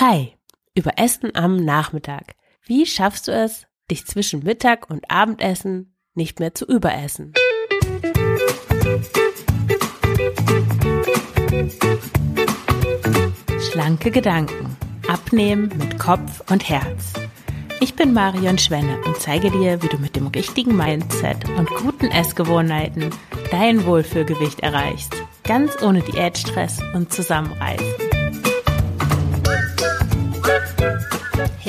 Hi, über Essen am Nachmittag. Wie schaffst du es, dich zwischen Mittag und Abendessen nicht mehr zu überessen? Schlanke Gedanken. Abnehmen mit Kopf und Herz. Ich bin Marion Schwenne und zeige dir, wie du mit dem richtigen Mindset und guten Essgewohnheiten dein Wohlfühlgewicht erreichst. Ganz ohne Diätstress und Zusammenreißen.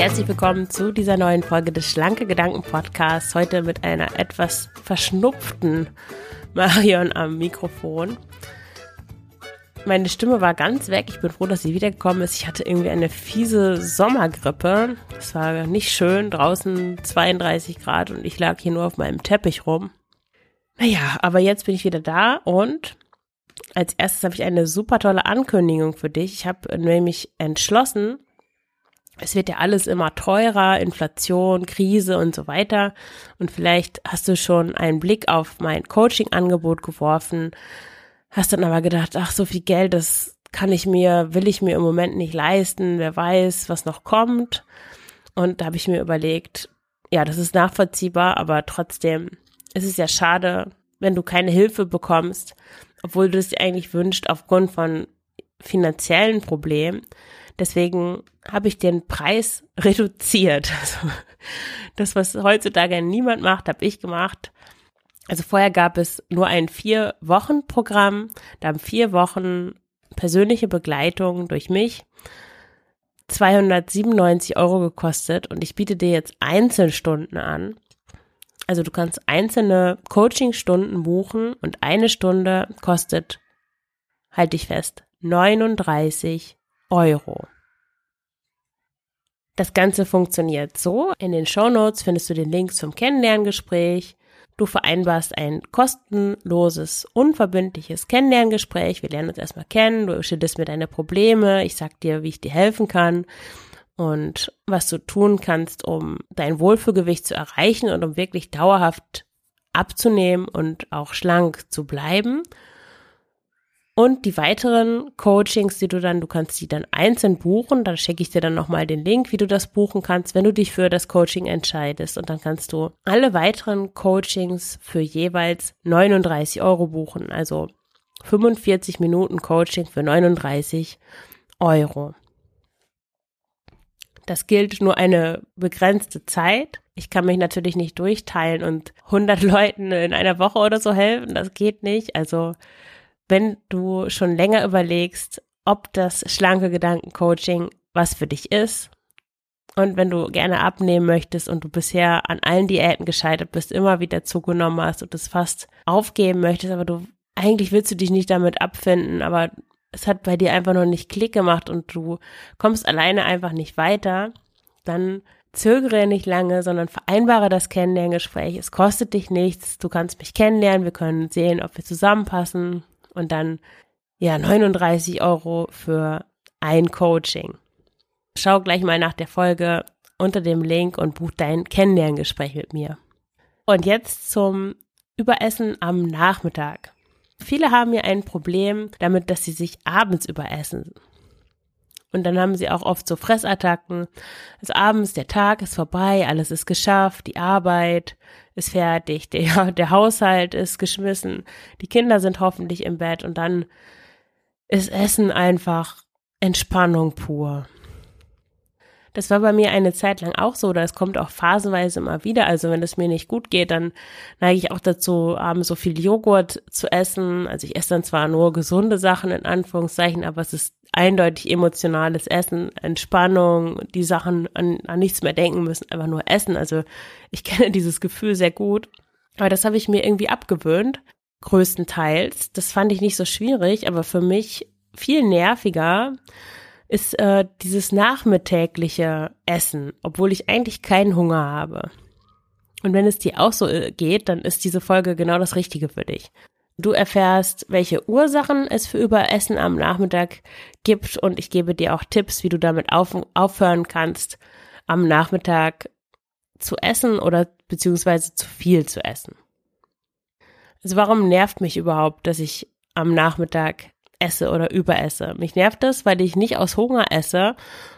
Herzlich willkommen zu dieser neuen Folge des Schlanke Gedanken Podcasts. Heute mit einer etwas verschnupften Marion am Mikrofon. Meine Stimme war ganz weg. Ich bin froh, dass sie wiedergekommen ist. Ich hatte irgendwie eine fiese Sommergrippe. Es war nicht schön. Draußen 32 Grad und ich lag hier nur auf meinem Teppich rum. Naja, aber jetzt bin ich wieder da und als erstes habe ich eine super tolle Ankündigung für dich. Ich habe nämlich entschlossen, es wird ja alles immer teurer, Inflation, Krise und so weiter. Und vielleicht hast du schon einen Blick auf mein Coaching-Angebot geworfen, hast dann aber gedacht, ach, so viel Geld, das kann ich mir, will ich mir im Moment nicht leisten, wer weiß, was noch kommt. Und da habe ich mir überlegt, ja, das ist nachvollziehbar, aber trotzdem ist es ja schade, wenn du keine Hilfe bekommst, obwohl du es dir eigentlich wünscht, aufgrund von finanziellen Problemen. Deswegen habe ich den Preis reduziert. Also das, was heutzutage niemand macht, habe ich gemacht. Also vorher gab es nur ein Vier-Wochen-Programm. Da haben vier Wochen persönliche Begleitung durch mich 297 Euro gekostet und ich biete dir jetzt Einzelstunden an. Also du kannst einzelne Coachingstunden buchen und eine Stunde kostet, halt dich fest, 39 Euro. Das Ganze funktioniert so. In den Show Notes findest du den Link zum Kennenlerngespräch. Du vereinbarst ein kostenloses, unverbindliches Kennenlerngespräch. Wir lernen uns erstmal kennen. Du schilderst mir deine Probleme. Ich sag dir, wie ich dir helfen kann und was du tun kannst, um dein Wohlfühlgewicht zu erreichen und um wirklich dauerhaft abzunehmen und auch schlank zu bleiben. Und die weiteren Coachings, die du dann, du kannst die dann einzeln buchen, dann schicke ich dir dann nochmal den Link, wie du das buchen kannst, wenn du dich für das Coaching entscheidest. Und dann kannst du alle weiteren Coachings für jeweils 39 Euro buchen. Also 45 Minuten Coaching für 39 Euro. Das gilt nur eine begrenzte Zeit. Ich kann mich natürlich nicht durchteilen und 100 Leuten in einer Woche oder so helfen. Das geht nicht. Also wenn du schon länger überlegst, ob das schlanke Gedankencoaching was für dich ist. Und wenn du gerne abnehmen möchtest und du bisher an allen Diäten gescheitert bist, immer wieder zugenommen hast und es fast aufgeben möchtest, aber du eigentlich willst du dich nicht damit abfinden, aber es hat bei dir einfach noch nicht Klick gemacht und du kommst alleine einfach nicht weiter, dann zögere nicht lange, sondern vereinbare das Kennenlerngespräch. Es kostet dich nichts. Du kannst mich kennenlernen. Wir können sehen, ob wir zusammenpassen und dann ja 39 Euro für ein Coaching. Schau gleich mal nach der Folge unter dem Link und buch dein Kennenlerngespräch mit mir. Und jetzt zum Überessen am Nachmittag. Viele haben ja ein Problem damit, dass sie sich abends überessen. Und dann haben sie auch oft so Fressattacken. Also abends, der Tag ist vorbei, alles ist geschafft, die Arbeit ist fertig, der, der Haushalt ist geschmissen, die Kinder sind hoffentlich im Bett und dann ist Essen einfach Entspannung pur. Das war bei mir eine Zeit lang auch so, das kommt auch phasenweise immer wieder. Also wenn es mir nicht gut geht, dann neige ich auch dazu, abends so viel Joghurt zu essen. Also ich esse dann zwar nur gesunde Sachen in Anführungszeichen, aber es ist eindeutig emotionales Essen, Entspannung, die Sachen an, an nichts mehr denken müssen, einfach nur essen. Also ich kenne dieses Gefühl sehr gut. Aber das habe ich mir irgendwie abgewöhnt, größtenteils. Das fand ich nicht so schwierig, aber für mich viel nerviger ist äh, dieses nachmittägliche Essen, obwohl ich eigentlich keinen Hunger habe. Und wenn es dir auch so äh, geht, dann ist diese Folge genau das Richtige für dich. Du erfährst, welche Ursachen es für Überessen am Nachmittag gibt und ich gebe dir auch Tipps, wie du damit auf, aufhören kannst, am Nachmittag zu essen oder beziehungsweise zu viel zu essen. Also warum nervt mich überhaupt, dass ich am Nachmittag esse oder überesse. Mich nervt das, weil ich nicht aus Hunger esse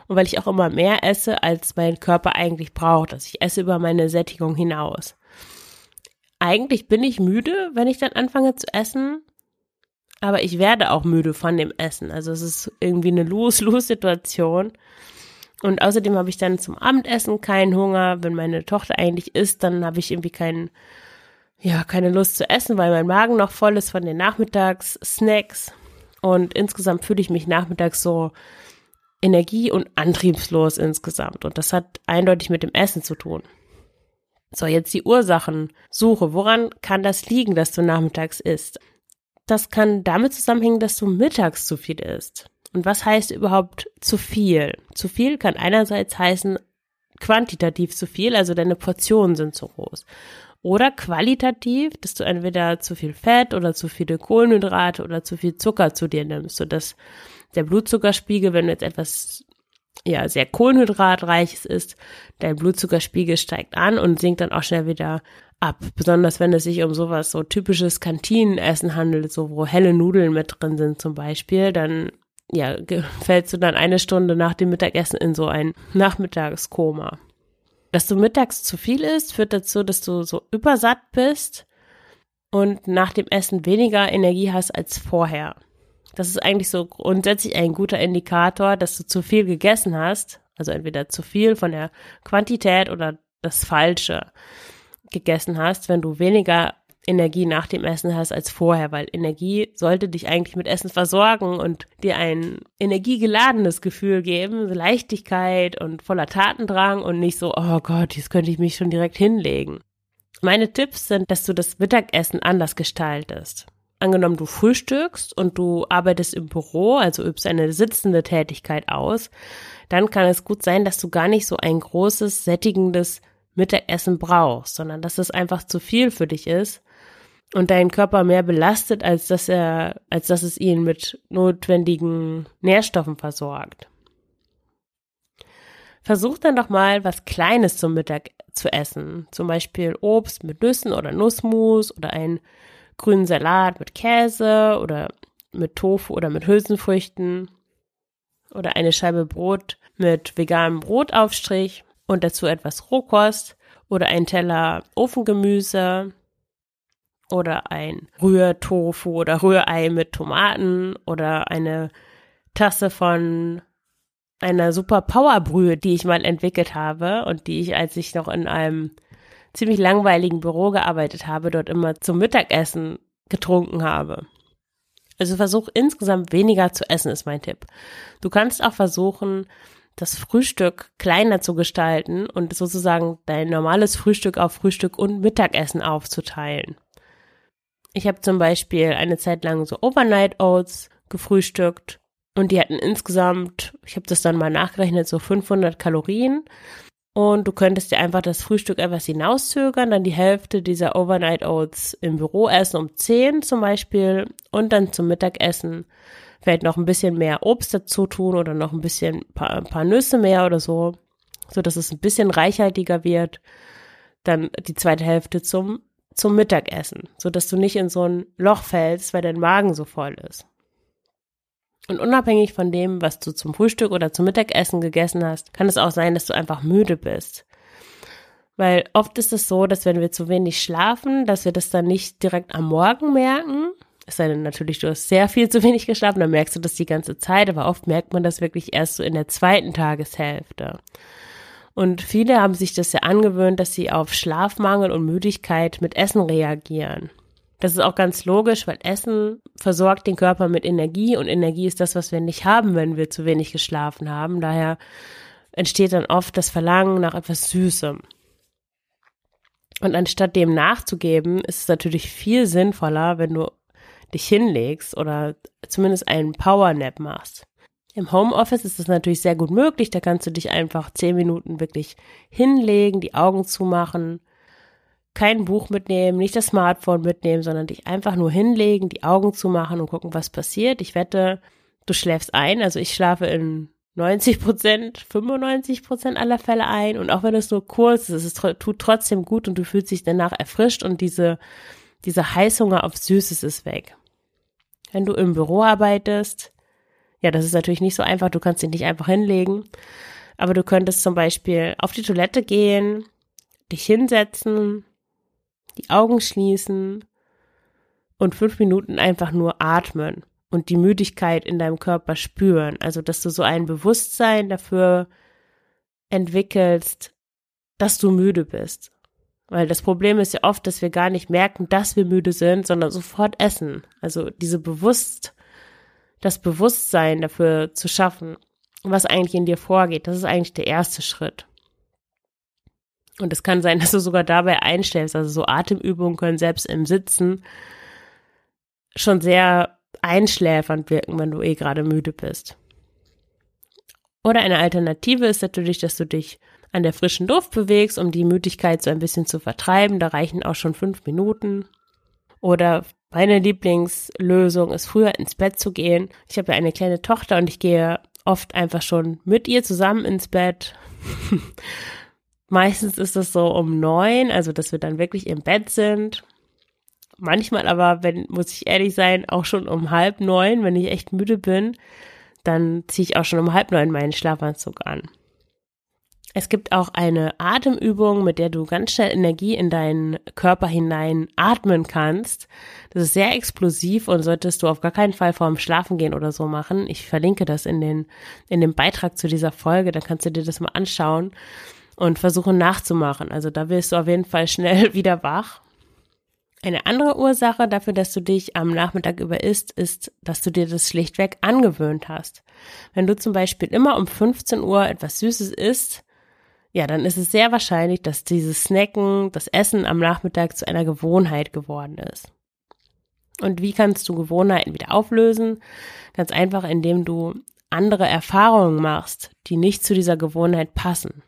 und weil ich auch immer mehr esse, als mein Körper eigentlich braucht. Also ich esse über meine Sättigung hinaus. Eigentlich bin ich müde, wenn ich dann anfange zu essen, aber ich werde auch müde von dem Essen. Also es ist irgendwie eine Lose-Lose-Situation. Und außerdem habe ich dann zum Abendessen keinen Hunger. Wenn meine Tochter eigentlich isst, dann habe ich irgendwie keinen, ja, keine Lust zu essen, weil mein Magen noch voll ist von den Nachmittagssnacks. Und insgesamt fühle ich mich nachmittags so energie- und antriebslos insgesamt. Und das hat eindeutig mit dem Essen zu tun. So, jetzt die Ursachen suche. Woran kann das liegen, dass du nachmittags isst? Das kann damit zusammenhängen, dass du mittags zu viel isst. Und was heißt überhaupt zu viel? Zu viel kann einerseits heißen quantitativ zu viel, also deine Portionen sind zu groß. Oder qualitativ, dass du entweder zu viel Fett oder zu viele Kohlenhydrate oder zu viel Zucker zu dir nimmst, sodass der Blutzuckerspiegel, wenn du jetzt etwas ja sehr kohlenhydratreiches ist, dein Blutzuckerspiegel steigt an und sinkt dann auch schnell wieder ab. Besonders wenn es sich um sowas so typisches Kantinenessen handelt, so wo helle Nudeln mit drin sind zum Beispiel, dann ja, fällst du dann eine Stunde nach dem Mittagessen in so ein Nachmittagskoma. Dass du mittags zu viel isst, führt dazu, dass du so übersatt bist und nach dem Essen weniger Energie hast als vorher. Das ist eigentlich so grundsätzlich ein guter Indikator, dass du zu viel gegessen hast. Also entweder zu viel von der Quantität oder das Falsche gegessen hast, wenn du weniger Energie nach dem Essen hast als vorher, weil Energie sollte dich eigentlich mit Essen versorgen und dir ein energiegeladenes Gefühl geben, Leichtigkeit und voller Tatendrang und nicht so, oh Gott, jetzt könnte ich mich schon direkt hinlegen. Meine Tipps sind, dass du das Mittagessen anders gestaltest. Angenommen, du frühstückst und du arbeitest im Büro, also übst eine sitzende Tätigkeit aus, dann kann es gut sein, dass du gar nicht so ein großes, sättigendes Mittagessen brauchst, sondern dass es einfach zu viel für dich ist und deinen Körper mehr belastet, als dass er, als dass es ihn mit notwendigen Nährstoffen versorgt. Versuch dann doch mal was Kleines zum Mittag zu essen. Zum Beispiel Obst mit Nüssen oder Nussmus oder einen grünen Salat mit Käse oder mit Tofu oder mit Hülsenfrüchten oder eine Scheibe Brot mit veganem Brotaufstrich und dazu etwas Rohkost oder ein Teller Ofengemüse oder ein Rührtofu oder Rührei mit Tomaten oder eine Tasse von einer super Powerbrühe, die ich mal entwickelt habe und die ich, als ich noch in einem ziemlich langweiligen Büro gearbeitet habe, dort immer zum Mittagessen getrunken habe. Also versuch insgesamt weniger zu essen, ist mein Tipp. Du kannst auch versuchen, das Frühstück kleiner zu gestalten und sozusagen dein normales Frühstück auf Frühstück und Mittagessen aufzuteilen. Ich habe zum Beispiel eine Zeit lang so Overnight Oats gefrühstückt und die hatten insgesamt, ich habe das dann mal nachgerechnet, so 500 Kalorien. Und du könntest dir einfach das Frühstück etwas hinauszögern, dann die Hälfte dieser Overnight Oats im Büro essen um 10 zum Beispiel und dann zum Mittagessen vielleicht noch ein bisschen mehr Obst dazu tun oder noch ein bisschen paar, ein paar Nüsse mehr oder so, so dass es ein bisschen reichhaltiger wird. Dann die zweite Hälfte zum zum Mittagessen, so dass du nicht in so ein Loch fällst, weil dein Magen so voll ist. Und unabhängig von dem, was du zum Frühstück oder zum Mittagessen gegessen hast, kann es auch sein, dass du einfach müde bist. Weil oft ist es so, dass wenn wir zu wenig schlafen, dass wir das dann nicht direkt am Morgen merken, es sei denn natürlich, du hast sehr viel zu wenig geschlafen, dann merkst du das die ganze Zeit, aber oft merkt man das wirklich erst so in der zweiten Tageshälfte. Und viele haben sich das ja angewöhnt, dass sie auf Schlafmangel und Müdigkeit mit Essen reagieren. Das ist auch ganz logisch, weil Essen versorgt den Körper mit Energie und Energie ist das, was wir nicht haben, wenn wir zu wenig geschlafen haben. Daher entsteht dann oft das Verlangen nach etwas Süßem. Und anstatt dem nachzugeben, ist es natürlich viel sinnvoller, wenn du dich hinlegst oder zumindest einen Powernap machst. Im Homeoffice ist das natürlich sehr gut möglich. Da kannst du dich einfach zehn Minuten wirklich hinlegen, die Augen zumachen, kein Buch mitnehmen, nicht das Smartphone mitnehmen, sondern dich einfach nur hinlegen, die Augen zumachen und gucken, was passiert. Ich wette, du schläfst ein. Also ich schlafe in 90 Prozent, 95 Prozent aller Fälle ein. Und auch wenn es nur kurz ist, es tut trotzdem gut und du fühlst dich danach erfrischt und diese, dieser Heißhunger auf Süßes ist weg. Wenn du im Büro arbeitest, ja, das ist natürlich nicht so einfach, du kannst dich nicht einfach hinlegen, aber du könntest zum Beispiel auf die Toilette gehen, dich hinsetzen, die Augen schließen und fünf Minuten einfach nur atmen und die Müdigkeit in deinem Körper spüren. Also, dass du so ein Bewusstsein dafür entwickelst, dass du müde bist. Weil das Problem ist ja oft, dass wir gar nicht merken, dass wir müde sind, sondern sofort essen. Also diese bewusst, das Bewusstsein dafür zu schaffen, was eigentlich in dir vorgeht, das ist eigentlich der erste Schritt. Und es kann sein, dass du sogar dabei einstellst. Also so Atemübungen können selbst im Sitzen schon sehr einschläfernd wirken, wenn du eh gerade müde bist. Oder eine Alternative ist natürlich, dass du dich an der frischen Luft bewegst, um die Müdigkeit so ein bisschen zu vertreiben. Da reichen auch schon fünf Minuten. Oder meine Lieblingslösung ist früher ins Bett zu gehen. Ich habe ja eine kleine Tochter und ich gehe oft einfach schon mit ihr zusammen ins Bett. Meistens ist es so um neun, also dass wir dann wirklich im Bett sind. Manchmal aber, wenn, muss ich ehrlich sein, auch schon um halb neun, wenn ich echt müde bin, dann ziehe ich auch schon um halb neun meinen Schlafanzug an. Es gibt auch eine Atemübung, mit der du ganz schnell Energie in deinen Körper hinein atmen kannst. Das ist sehr explosiv und solltest du auf gar keinen Fall vorm Schlafen gehen oder so machen. Ich verlinke das in den, in dem Beitrag zu dieser Folge, dann kannst du dir das mal anschauen und versuchen nachzumachen. Also da wirst du auf jeden Fall schnell wieder wach. Eine andere Ursache dafür, dass du dich am Nachmittag über isst, ist, dass du dir das schlichtweg angewöhnt hast. Wenn du zum Beispiel immer um 15 Uhr etwas Süßes isst, ja, dann ist es sehr wahrscheinlich, dass dieses Snacken, das Essen am Nachmittag zu einer Gewohnheit geworden ist. Und wie kannst du Gewohnheiten wieder auflösen? Ganz einfach, indem du andere Erfahrungen machst, die nicht zu dieser Gewohnheit passen.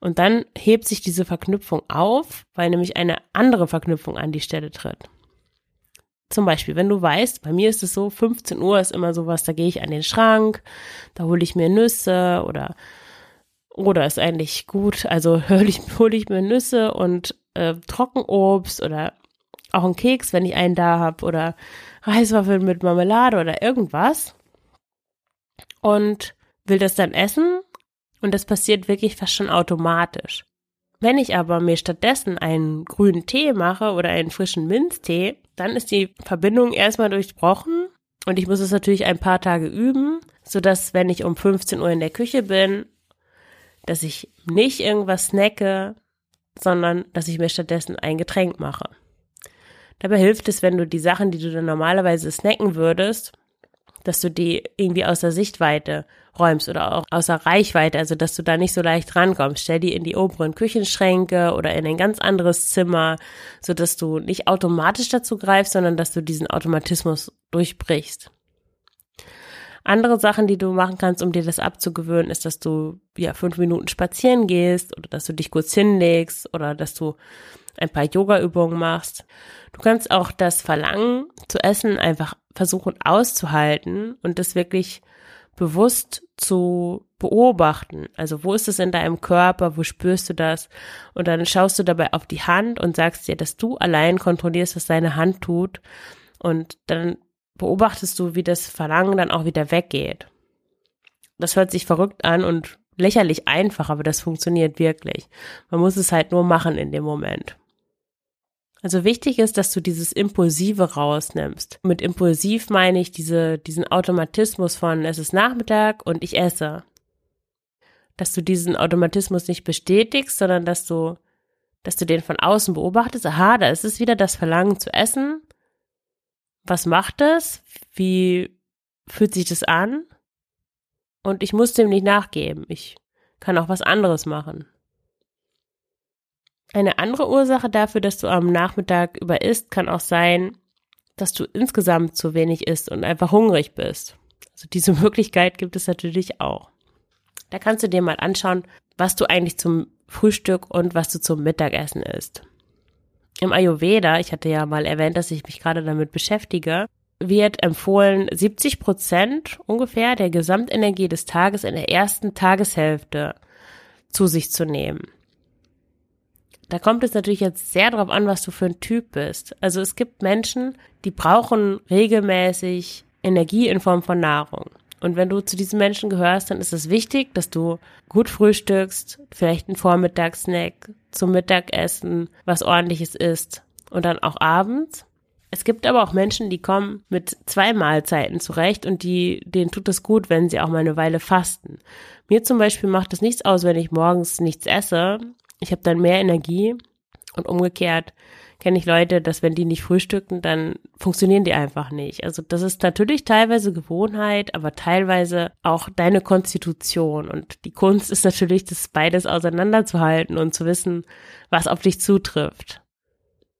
Und dann hebt sich diese Verknüpfung auf, weil nämlich eine andere Verknüpfung an die Stelle tritt. Zum Beispiel, wenn du weißt, bei mir ist es so, 15 Uhr ist immer sowas, da gehe ich an den Schrank, da hole ich mir Nüsse oder oder ist eigentlich gut, also hole ich, hol ich mir Nüsse und äh, Trockenobst oder auch einen Keks, wenn ich einen da habe oder Reiswaffeln mit Marmelade oder irgendwas und will das dann essen und das passiert wirklich fast schon automatisch. Wenn ich aber mir stattdessen einen grünen Tee mache oder einen frischen Minztee, dann ist die Verbindung erstmal durchbrochen und ich muss es natürlich ein paar Tage üben, sodass wenn ich um 15 Uhr in der Küche bin, dass ich nicht irgendwas snacke, sondern dass ich mir stattdessen ein Getränk mache. Dabei hilft es, wenn du die Sachen, die du dann normalerweise snacken würdest, dass du die irgendwie außer Sichtweite räumst oder auch außer Reichweite, also dass du da nicht so leicht rankommst. Stell die in die oberen Küchenschränke oder in ein ganz anderes Zimmer, so dass du nicht automatisch dazu greifst, sondern dass du diesen Automatismus durchbrichst. Andere Sachen, die du machen kannst, um dir das abzugewöhnen, ist, dass du ja fünf Minuten spazieren gehst oder dass du dich kurz hinlegst oder dass du ein paar Yoga-Übungen machst. Du kannst auch das Verlangen zu essen einfach versuchen auszuhalten und das wirklich bewusst zu beobachten. Also wo ist es in deinem Körper, wo spürst du das? Und dann schaust du dabei auf die Hand und sagst dir, dass du allein kontrollierst, was deine Hand tut. Und dann beobachtest du, wie das Verlangen dann auch wieder weggeht. Das hört sich verrückt an und lächerlich einfach, aber das funktioniert wirklich. Man muss es halt nur machen in dem Moment. Also wichtig ist, dass du dieses Impulsive rausnimmst. Mit impulsiv meine ich diese, diesen Automatismus von es ist Nachmittag und ich esse. Dass du diesen Automatismus nicht bestätigst, sondern dass du, dass du den von außen beobachtest. Aha, da ist es wieder das Verlangen zu essen. Was macht es? Wie fühlt sich das an? Und ich muss dem nicht nachgeben. Ich kann auch was anderes machen. Eine andere Ursache dafür, dass du am Nachmittag über isst, kann auch sein, dass du insgesamt zu wenig isst und einfach hungrig bist. Also diese Möglichkeit gibt es natürlich auch. Da kannst du dir mal anschauen, was du eigentlich zum Frühstück und was du zum Mittagessen isst. Im Ayurveda, ich hatte ja mal erwähnt, dass ich mich gerade damit beschäftige, wird empfohlen, 70 Prozent ungefähr der Gesamtenergie des Tages in der ersten Tageshälfte zu sich zu nehmen. da kommt es natürlich jetzt sehr darauf an, was du für ein Typ bist. Also es gibt Menschen, die brauchen regelmäßig Energie in Form von Nahrung. Und wenn du zu diesen Menschen gehörst, dann ist es wichtig, dass du gut frühstückst, vielleicht einen Vormittagssnack zum Mittagessen, was ordentliches isst und dann auch abends. Es gibt aber auch Menschen, die kommen mit zwei Mahlzeiten zurecht und die, denen tut es gut, wenn sie auch mal eine Weile fasten. Mir zum Beispiel macht es nichts aus, wenn ich morgens nichts esse. Ich habe dann mehr Energie und umgekehrt kenne ich Leute, dass wenn die nicht frühstücken, dann funktionieren die einfach nicht. Also das ist natürlich teilweise Gewohnheit, aber teilweise auch deine Konstitution. Und die Kunst ist natürlich, das beides auseinanderzuhalten und zu wissen, was auf dich zutrifft.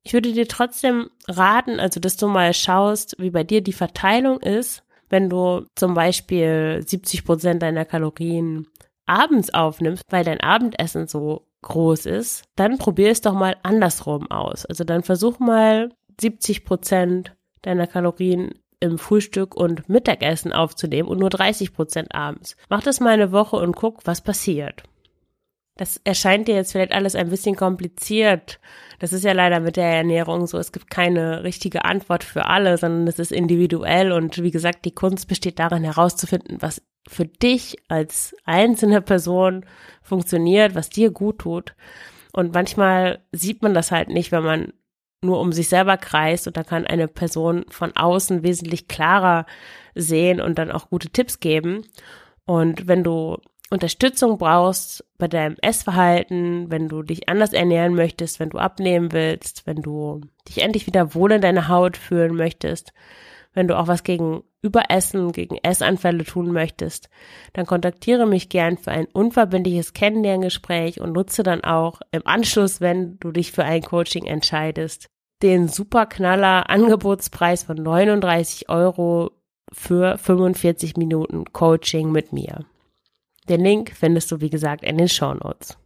Ich würde dir trotzdem raten, also dass du mal schaust, wie bei dir die Verteilung ist, wenn du zum Beispiel 70 Prozent deiner Kalorien abends aufnimmst, weil dein Abendessen so groß ist, dann probier es doch mal andersrum aus. Also dann versuch mal 70 Prozent deiner Kalorien im Frühstück und Mittagessen aufzunehmen und nur 30 Prozent abends. Mach das mal eine Woche und guck, was passiert. Das erscheint dir jetzt vielleicht alles ein bisschen kompliziert. Das ist ja leider mit der Ernährung so. Es gibt keine richtige Antwort für alle, sondern es ist individuell. Und wie gesagt, die Kunst besteht darin herauszufinden, was für dich als einzelne Person funktioniert, was dir gut tut. Und manchmal sieht man das halt nicht, wenn man nur um sich selber kreist und da kann eine Person von außen wesentlich klarer sehen und dann auch gute Tipps geben. Und wenn du Unterstützung brauchst bei deinem Essverhalten, wenn du dich anders ernähren möchtest, wenn du abnehmen willst, wenn du dich endlich wieder wohl in deiner Haut fühlen möchtest, wenn du auch was gegen Überessen, gegen Essanfälle tun möchtest, dann kontaktiere mich gern für ein unverbindliches Kennenlerngespräch und nutze dann auch im Anschluss, wenn du dich für ein Coaching entscheidest, den Superknaller Angebotspreis von 39 Euro für 45 Minuten Coaching mit mir. Den Link findest du, wie gesagt, in den Show Notes.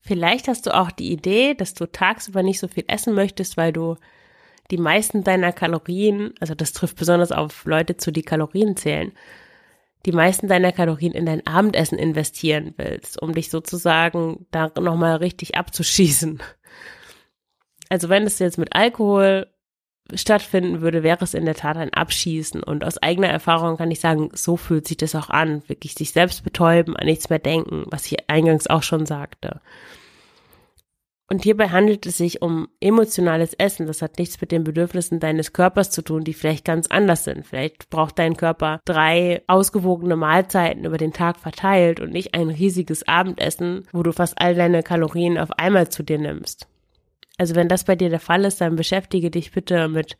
Vielleicht hast du auch die Idee, dass du tagsüber nicht so viel essen möchtest, weil du die meisten deiner Kalorien, also das trifft besonders auf Leute zu, die Kalorien zählen, die meisten deiner Kalorien in dein Abendessen investieren willst, um dich sozusagen da nochmal richtig abzuschießen. Also wenn es jetzt mit Alkohol stattfinden würde, wäre es in der Tat ein Abschießen. Und aus eigener Erfahrung kann ich sagen, so fühlt sich das auch an. Wirklich sich selbst betäuben, an nichts mehr denken, was ich eingangs auch schon sagte. Und hierbei handelt es sich um emotionales Essen. Das hat nichts mit den Bedürfnissen deines Körpers zu tun, die vielleicht ganz anders sind. Vielleicht braucht dein Körper drei ausgewogene Mahlzeiten über den Tag verteilt und nicht ein riesiges Abendessen, wo du fast all deine Kalorien auf einmal zu dir nimmst. Also wenn das bei dir der Fall ist, dann beschäftige dich bitte mit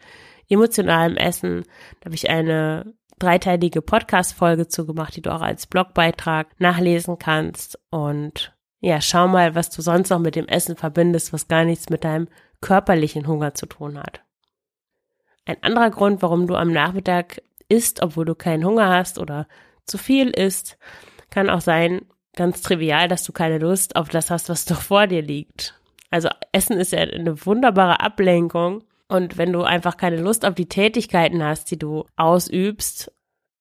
emotionalem Essen. Da habe ich eine dreiteilige Podcast-Folge zu gemacht, die du auch als Blogbeitrag nachlesen kannst. Und ja, schau mal, was du sonst noch mit dem Essen verbindest, was gar nichts mit deinem körperlichen Hunger zu tun hat. Ein anderer Grund, warum du am Nachmittag isst, obwohl du keinen Hunger hast oder zu viel isst, kann auch sein, ganz trivial, dass du keine Lust auf das hast, was doch vor dir liegt. Also Essen ist ja eine wunderbare Ablenkung. Und wenn du einfach keine Lust auf die Tätigkeiten hast, die du ausübst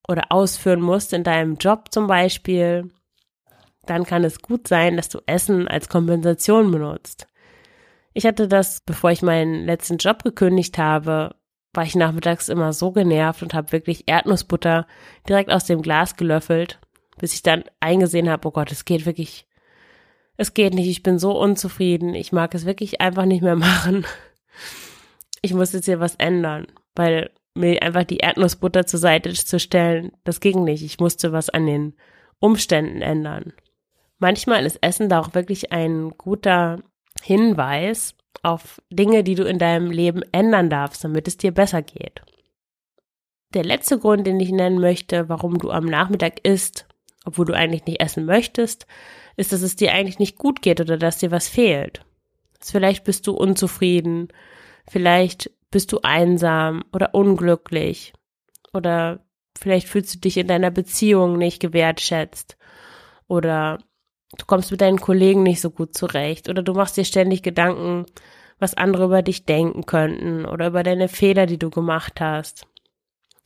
oder ausführen musst in deinem Job zum Beispiel, dann kann es gut sein, dass du Essen als Kompensation benutzt. Ich hatte das, bevor ich meinen letzten Job gekündigt habe, war ich nachmittags immer so genervt und habe wirklich Erdnussbutter direkt aus dem Glas gelöffelt, bis ich dann eingesehen habe, oh Gott, es geht wirklich es geht nicht, ich bin so unzufrieden, ich mag es wirklich einfach nicht mehr machen. Ich muss jetzt hier was ändern, weil mir einfach die Erdnussbutter zur Seite zu stellen, das ging nicht. Ich musste was an den Umständen ändern. Manchmal ist Essen da auch wirklich ein guter Hinweis auf Dinge, die du in deinem Leben ändern darfst, damit es dir besser geht. Der letzte Grund, den ich nennen möchte, warum du am Nachmittag isst, obwohl du eigentlich nicht essen möchtest, ist, dass es dir eigentlich nicht gut geht oder dass dir was fehlt. Vielleicht bist du unzufrieden, vielleicht bist du einsam oder unglücklich oder vielleicht fühlst du dich in deiner Beziehung nicht gewertschätzt oder du kommst mit deinen Kollegen nicht so gut zurecht oder du machst dir ständig Gedanken, was andere über dich denken könnten oder über deine Fehler, die du gemacht hast.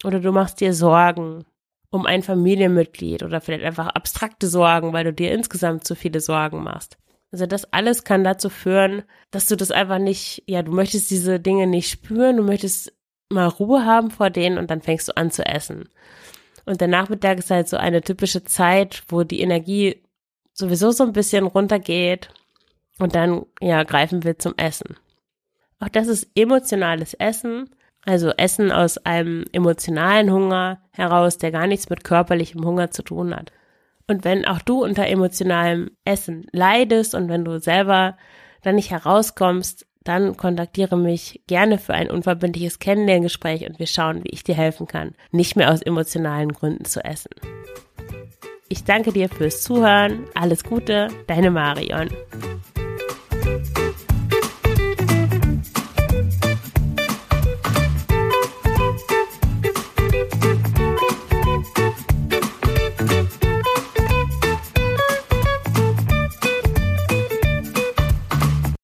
Oder du machst dir Sorgen um ein Familienmitglied oder vielleicht einfach abstrakte Sorgen, weil du dir insgesamt zu viele Sorgen machst. Also das alles kann dazu führen, dass du das einfach nicht, ja, du möchtest diese Dinge nicht spüren, du möchtest mal Ruhe haben vor denen und dann fängst du an zu essen. Und der Nachmittag ist halt so eine typische Zeit, wo die Energie sowieso so ein bisschen runtergeht und dann, ja, greifen wir zum Essen. Auch das ist emotionales Essen, also Essen aus einem emotionalen Hunger heraus, der gar nichts mit körperlichem Hunger zu tun hat. Und wenn auch du unter emotionalem Essen leidest und wenn du selber da nicht herauskommst, dann kontaktiere mich gerne für ein unverbindliches Kennenlerngespräch und wir schauen, wie ich dir helfen kann, nicht mehr aus emotionalen Gründen zu essen. Ich danke dir fürs Zuhören. Alles Gute, deine Marion.